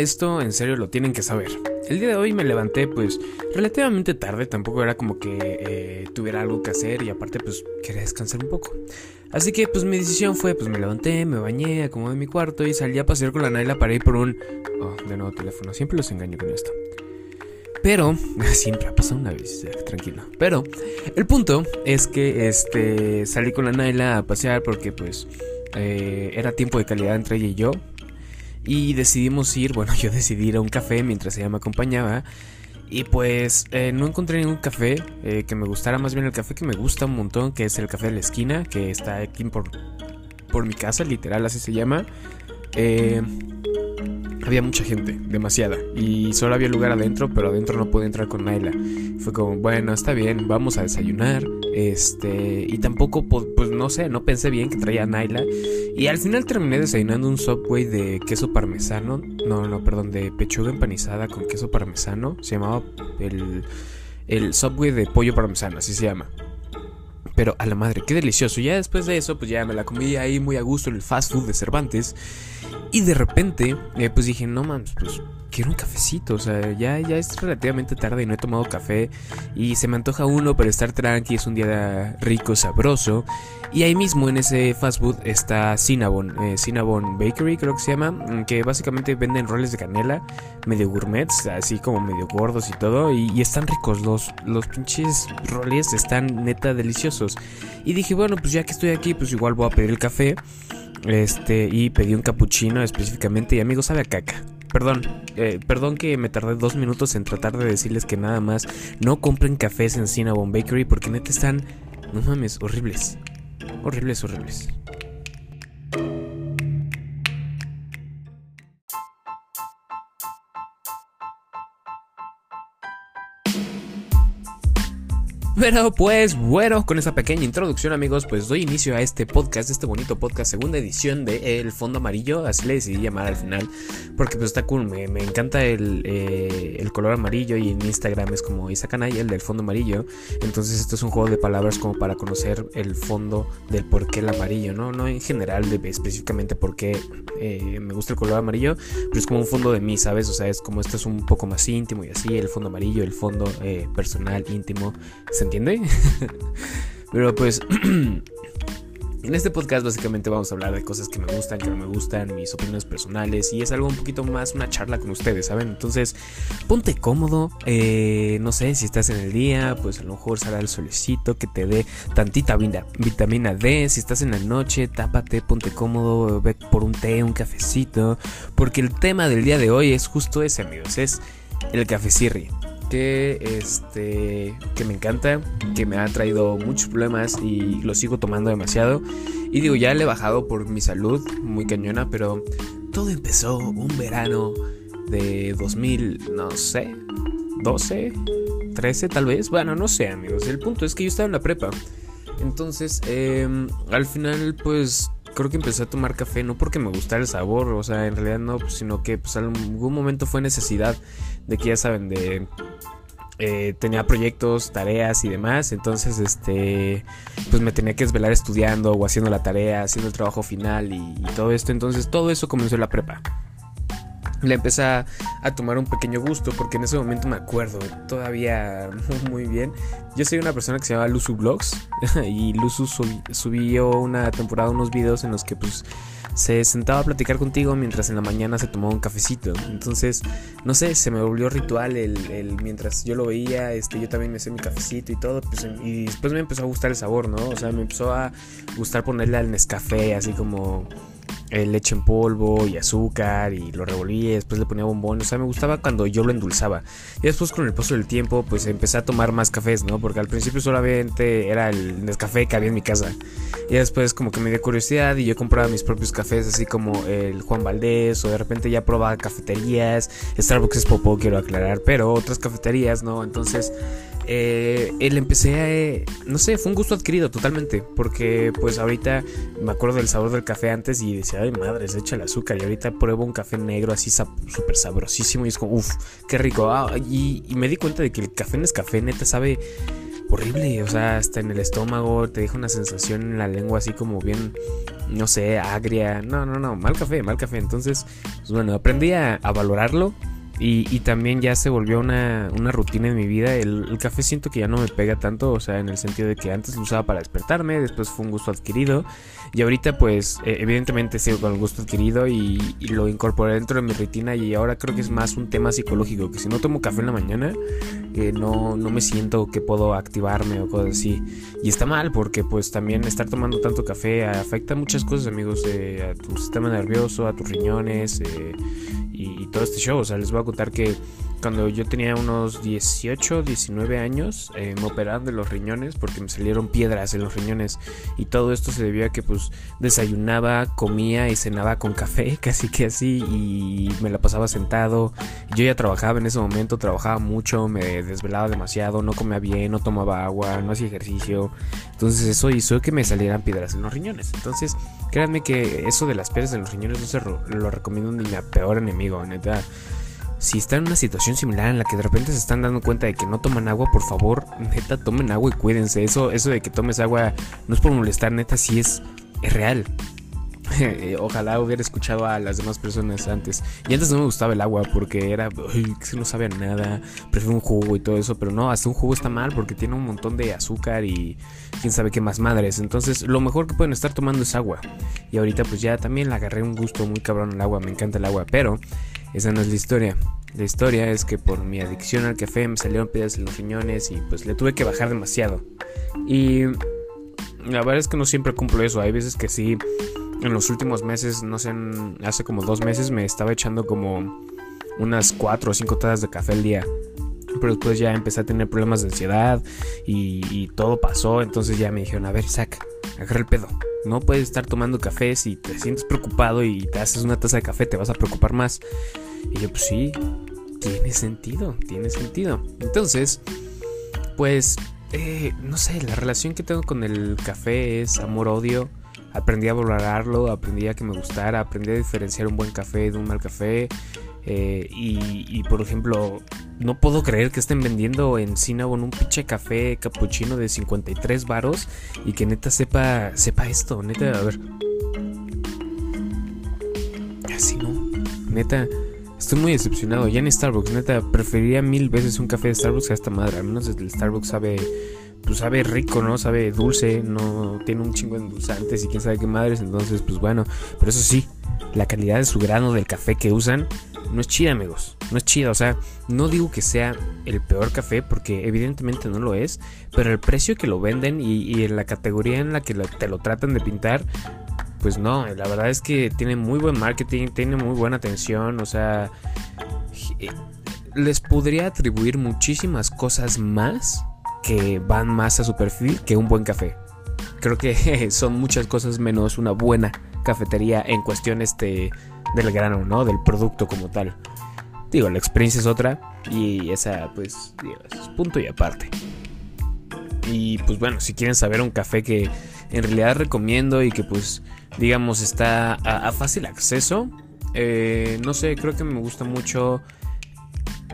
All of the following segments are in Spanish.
Esto en serio lo tienen que saber. El día de hoy me levanté pues relativamente tarde, tampoco era como que eh, tuviera algo que hacer y aparte pues quería descansar un poco. Así que pues mi decisión fue pues me levanté, me bañé, acomodé mi cuarto y salí a pasear con la Naila para ir por un... Oh, de nuevo teléfono, siempre los engaño con esto. Pero, siempre ha pasado una vez, tranquilo. Pero, el punto es que este salí con la Naila a pasear porque pues eh, era tiempo de calidad entre ella y yo. Y decidimos ir, bueno, yo decidí ir a un café mientras ella me acompañaba. Y pues eh, no encontré ningún café eh, que me gustara, más bien el café que me gusta un montón, que es el café de la esquina, que está aquí por, por mi casa, literal, así se llama. Eh, había mucha gente, demasiada. Y solo había lugar adentro, pero adentro no pude entrar con Naila. Fue como, bueno, está bien, vamos a desayunar. Este, y tampoco, pues no sé, no pensé bien que traía Naila. Y al final terminé desayunando un subway de queso parmesano. No, no, perdón, de pechuga empanizada con queso parmesano. Se llamaba el, el subway de pollo parmesano, así se llama. Pero a la madre, qué delicioso. Ya después de eso, pues ya me la comí ahí muy a gusto en el fast food de Cervantes. Y de repente, eh, pues dije, no mames, pues quiero un cafecito. O sea, ya, ya es relativamente tarde y no he tomado café. Y se me antoja uno para estar tranqui. Es un día rico, sabroso. Y ahí mismo en ese fast food está Cinnabon, eh, Cinnabon Bakery, creo que se llama. Mm, que básicamente venden roles de canela, medio gourmets, así como medio gordos y todo. Y, están ricos, los, los pinches roles están neta deliciosos. Y dije, bueno, pues ya que estoy aquí, pues igual voy a pedir el café. Este, y pedí un cappuccino específicamente. Y amigo, sabe a caca. Perdón, eh, perdón que me tardé dos minutos en tratar de decirles que nada más no compren cafés en Cinnabon Bakery porque neta están, no mames, horribles. Horribles, horribles. Pero pues bueno, con esa pequeña introducción amigos, pues doy inicio a este podcast, este bonito podcast, segunda edición de El Fondo Amarillo, así le decidí llamar al final, porque pues está cool, me, encanta el, eh, el, color amarillo y en Instagram es como Isakanay, el del fondo amarillo, entonces esto es un juego de palabras como para conocer el fondo del por qué el amarillo, ¿no? No en general específicamente por qué eh, me gusta el color amarillo, pero es como un fondo de mí, ¿sabes? O sea, es como esto es un poco más íntimo y así, el fondo amarillo, el fondo eh, personal, íntimo, entiende? Pero pues en este podcast básicamente vamos a hablar de cosas que me gustan, que no me gustan, mis opiniones personales y es algo un poquito más una charla con ustedes, ¿saben? Entonces ponte cómodo, eh, no sé si estás en el día, pues a lo mejor sale el solecito que te dé tantita vitamina D, si estás en la noche, tápate, ponte cómodo, ve por un té, un cafecito, porque el tema del día de hoy es justo ese, amigos, es el cafecirri que este que me encanta, que me ha traído muchos problemas y lo sigo tomando demasiado. Y digo, ya le he bajado por mi salud, muy cañona, pero todo empezó un verano de 2000, no sé, 12, 13 tal vez. Bueno, no sé, amigos. El punto es que yo estaba en la prepa. Entonces, em, al final, pues creo que empecé a tomar café no porque me gustara el sabor, o sea, en realidad no, sino que pues algún momento fue necesidad de que ya saben, de eh, tenía proyectos, tareas y demás, entonces este pues me tenía que desvelar estudiando o haciendo la tarea, haciendo el trabajo final y, todo esto, entonces todo eso comenzó en la prepa. Le empecé a, tomar un pequeño gusto porque en ese momento me acuerdo todavía muy, bien. Yo soy una persona que se llama Luzu Vlogs y Luzu subió una temporada unos videos en los que pues se sentaba a platicar contigo mientras en la mañana se tomaba un cafecito. Entonces, no sé, se me volvió ritual el, mientras yo lo veía, este, yo también me hacía mi cafecito y todo, pues, y después me empezó a gustar el sabor, ¿no? O sea, me empezó a gustar ponerle al Nescafé, así como leche en polvo y azúcar y lo revolvía después le ponía bombón. O sea, me gustaba cuando yo lo endulzaba. Y después con el paso del tiempo, pues empecé a tomar más cafés, ¿no? Porque al principio solamente era el Nescafé que había en mi casa. Y después como que me dio curiosidad y yo compraba mis propios cafés, así como el Juan Valdés o de repente ya probaba cafeterías. Starbucks es popó, quiero aclarar, pero otras cafeterías, ¿no? Entonces eh, él empecé a, no sé, fue un gusto adquirido totalmente, porque pues ahorita me acuerdo del sabor del café antes y decía, ay madre, se echa el azúcar y ahorita pruebo un café negro así súper sabrosísimo y es como, uff, qué rico. Ah, y, me di cuenta de que el café en café neta sabe horrible, o sea, hasta en el estómago, te deja una sensación en la lengua así como bien, no sé, agria. No, no, no, mal café, mal café. Entonces, pues bueno, aprendí a valorarlo y, también ya se volvió una, rutina en mi vida. El, café siento que ya no me pega tanto, o sea, en el sentido de que antes lo usaba para despertarme, después fue un gusto adquirido. Y ahorita pues eh, evidentemente sigo con el gusto adquirido y, lo incorporé dentro de mi rutina y ahora creo que es más un tema psicológico, que si no tomo café en la mañana, eh, no, no me siento que puedo activarme o cosas así. Y está mal porque pues también estar tomando tanto café afecta muchas cosas, amigos, eh, a tu sistema nervioso, a tus riñones y, todo este show. O sea, les voy a contar que cuando yo tenía unos 18, 19 años, eh, me operaron de los riñones porque me salieron piedras en los riñones. Y todo esto se debió a que pues desayunaba, comía y cenaba con café, casi que así, y me la pasaba sentado. Yo ya trabajaba en ese momento, trabajaba mucho, me desvelaba demasiado, no comía bien, no tomaba agua, no hacía ejercicio. Entonces eso hizo que me salieran piedras en los riñones. Entonces, créanme que eso de las piedras en los riñones no se lo recomiendo ni a peor enemigo, neta si están en una situación similar en la que de repente se están dando cuenta de que no toman agua, por favor, neta, tomen agua y cuídense. Eso, eso de que tomes agua no es por molestar, neta, sí es, es real. Ojalá hubiera escuchado a las demás personas antes. Y antes no me gustaba el agua porque era, que se no sabe nada, prefiero un jugo y todo eso, pero no, hasta un jugo está mal porque tiene un montón de azúcar y quién sabe qué más madres. Entonces, lo mejor que pueden estar tomando es agua. Y ahorita pues ya también le agarré un gusto muy cabrón al agua, me encanta el agua, pero esa no es la historia. La historia es que por mi adicción al café me salieron piedras en los riñones y pues le tuve que bajar demasiado. Y la verdad es que no siempre cumplo eso. Hay veces que sí. En los últimos meses, no sé, hace como dos meses me estaba echando como unas cuatro o cinco tazas de café al día. Pero después ya empecé a tener problemas de ansiedad y, todo pasó. Entonces ya me dijeron, a ver, saca, agarra el pedo. No puedes estar tomando café si te sientes preocupado y te haces una taza de café, te vas a preocupar más. Y yo, pues sí, tiene sentido, tiene sentido. Entonces, pues, eh, no sé, la relación que tengo con el café es amor-odio. Aprendí a valorarlo, aprendí a que me gustara, aprendí a diferenciar un buen café de un mal café. Eh, y, por ejemplo, no puedo creer que estén vendiendo en Cinnabon un pinche café capuchino de 53 varos y que neta sepa, sepa esto, neta, a ver. Así no, neta, estoy muy decepcionado. Ya en Starbucks, neta, preferiría mil veces un café de Starbucks que esta madre. Al menos el Starbucks sabe, pues sabe rico, ¿no? Sabe dulce, no tiene un chingo de endulzantes y quién sabe qué madres. Entonces, pues bueno, pero eso sí, la calidad de su grano del café que usan no es chida, amigos. No es chida. O sea, no digo que sea el peor café, porque evidentemente no lo es. Pero el precio que lo venden y, en la categoría en la que te lo tratan de pintar, pues no. La verdad es que tiene muy buen marketing, tiene muy buena atención. O sea, eh, les podría atribuir muchísimas cosas más que van más a su perfil que un buen café. Creo que son muchas cosas menos una buena cafetería en cuestión este del grano, ¿no? Del producto como tal. Digo, la experiencia es otra y esa, pues, punto y aparte. Y pues bueno, si quieren saber un café que en realidad recomiendo y que pues, digamos, está a, fácil acceso, eh, no sé, creo que me gusta mucho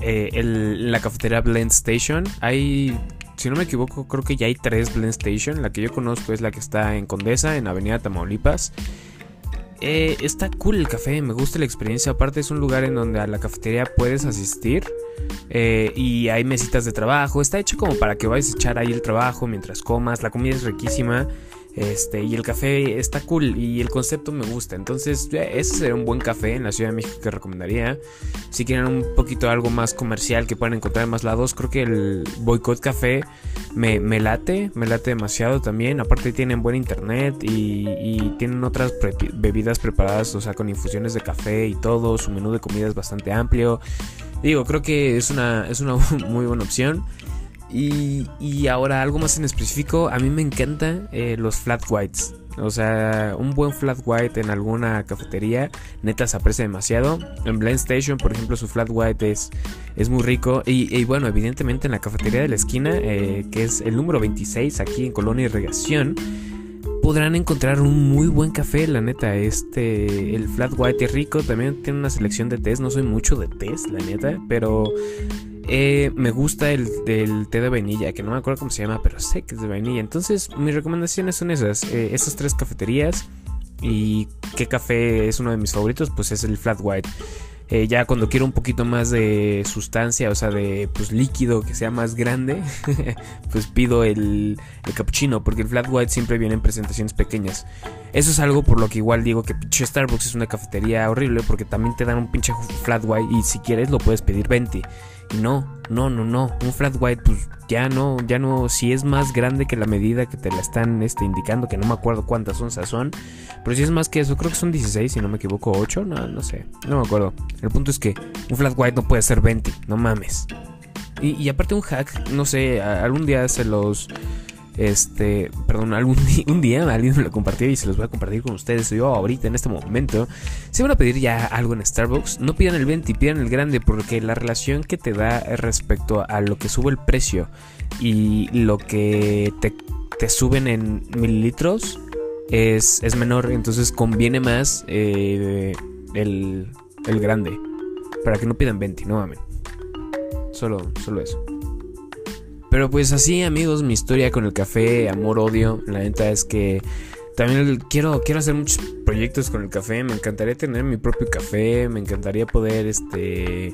eh, la cafetería Blend Station. Hay, si no me equivoco, creo que ya hay tres Blend Station. La que yo conozco es la que está en Condesa, en Avenida Tamaulipas. Eh, está cool el café, me gusta la experiencia. Aparte es un lugar en donde a la cafetería puedes asistir eh, y hay mesitas de trabajo. Está hecho como para que vayas a echar ahí el trabajo mientras comas. La comida es riquísima. Este, y el café está cool y el concepto me gusta. Entonces, ese sería un buen café en la Ciudad de México que recomendaría. Si quieren un poquito algo más comercial que pueden encontrar en más lados, creo que el Boycott Café me, late, me late demasiado también. Aparte, tienen buen internet y, tienen otras bebidas preparadas, o sea, con infusiones de café y todo. Su menú de comida es bastante amplio. Digo, creo que es una, es una muy buena opción. Y, ahora algo más en específico, a mí me encantan eh, los flat whites. O sea, un buen flat white en alguna cafetería, neta se aprecia demasiado. En Blend Station, por ejemplo, su flat white es, es muy rico. Y, bueno, evidentemente en la cafetería de la esquina, eh, que es el número 26 aquí en Colonia Irrigación podrán encontrar un muy buen café, la neta. Este, el Flat White es rico, también tiene una selección de tés. No soy mucho de tés, la neta, pero eh, me gusta el té de vainilla, que no me acuerdo cómo se llama, pero sé que es de vainilla. Entonces, mis recomendaciones son esas: eh, esas tres cafeterías. ¿Y qué café es uno de mis favoritos? Pues es el Flat White. Eh, ya cuando quiero un poquito más de sustancia, o sea, de pues líquido que sea más grande, pues pido el, el cappuccino, porque el flat white siempre viene en presentaciones pequeñas. Eso es algo por lo que igual digo que pinche Starbucks es una cafetería horrible, porque también te dan un pinche flat white y si quieres lo puedes pedir 20. No, no, no, no, un flat white pues ya no, ya no, si es más grande que la medida que te la están este, indicando, que no me acuerdo cuántas onzas son, pero si es más que eso, creo que son 16, si no me equivoco, 8, no, no sé, no me acuerdo. El punto es que un flat white no puede ser 20, no mames. Y, y aparte un hack, no sé, algún día se los este, perdón, algún un día alguien me lo compartió y se los voy a compartir con ustedes. Yo ahorita en este momento, si van a pedir ya algo en Starbucks, no pidan el 20, pidan el grande porque la relación que te da respecto a lo que sube el precio y lo que te, suben en mililitros es, es, menor, entonces conviene más eh, el, el grande para que no pidan 20, no mamen. Solo, solo eso. Pero pues así amigos, mi historia con el café, amor, odio, la neta es que también quiero, quiero hacer muchos proyectos con el café. Me encantaría tener mi propio café. Me encantaría poder, este,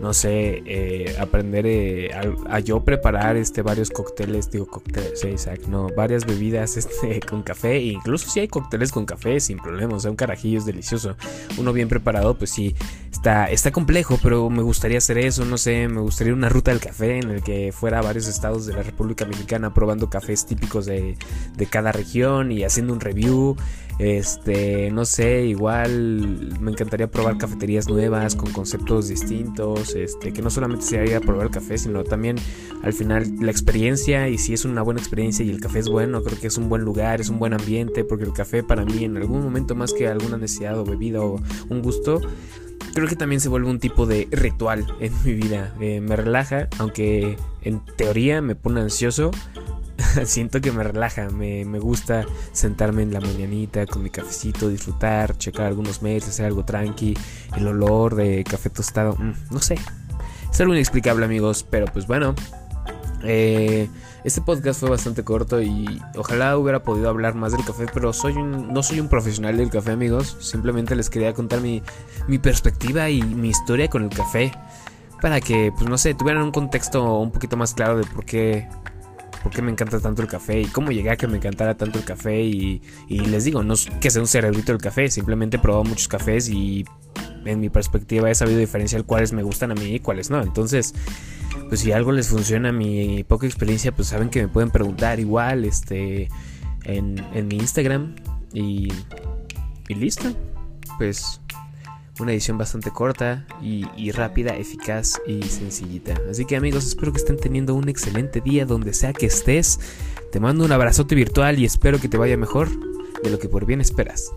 no sé, eh, aprender eh, a, yo preparar, este, varios cócteles. Digo cócteles, sí, exacto, no, varias bebidas, este, con café. E incluso si hay cócteles con café, sin problema. O sea, un carajillo es delicioso. Uno bien preparado, pues sí, está, está complejo, pero me gustaría hacer eso. No sé, me gustaría una ruta del café en el que fuera a varios estados de la República Mexicana probando cafés típicos de, de cada región y haciendo un review. Este, no sé, igual me encantaría probar cafeterías nuevas con conceptos distintos, este, que no solamente sea ir a probar café, sino también al final la experiencia y si es una buena experiencia y el café es bueno, creo que es un buen lugar, es un buen ambiente, porque el café para mí en algún momento más que alguna necesidad o bebida o un gusto, creo que también se vuelve un tipo de ritual en mi vida. Eh, me relaja, aunque en teoría me pone ansioso. siento que me relaja, me, gusta sentarme en la mañanita con mi cafecito, disfrutar, checar algunos mails, hacer algo tranqui, el olor de café tostado, mm, no sé. Es algo inexplicable amigos, pero pues bueno. Eh, este podcast fue bastante corto y ojalá hubiera podido hablar más del café, pero soy no soy un profesional del café amigos, simplemente les quería contar mi, mi perspectiva y mi historia con el café para que, pues no sé, tuvieran un contexto un poquito más claro de por qué por qué me encanta tanto el café y cómo llegué a que me encantara tanto el café. Y, les digo, no es que sea un cerebrito el café, simplemente he probado muchos cafés y en mi perspectiva he sabido diferenciar cuáles me gustan a mí y cuáles no. Entonces, pues si algo les funciona a mi poca experiencia, pues saben que me pueden preguntar igual este, en, en mi Instagram y, y listo. Pues una edición bastante corta y, rápida, eficaz y sencillita. Así que amigos, espero que estén teniendo un excelente día donde sea que estés. Te mando un abrazote virtual y espero que te vaya mejor de lo que por bien esperas.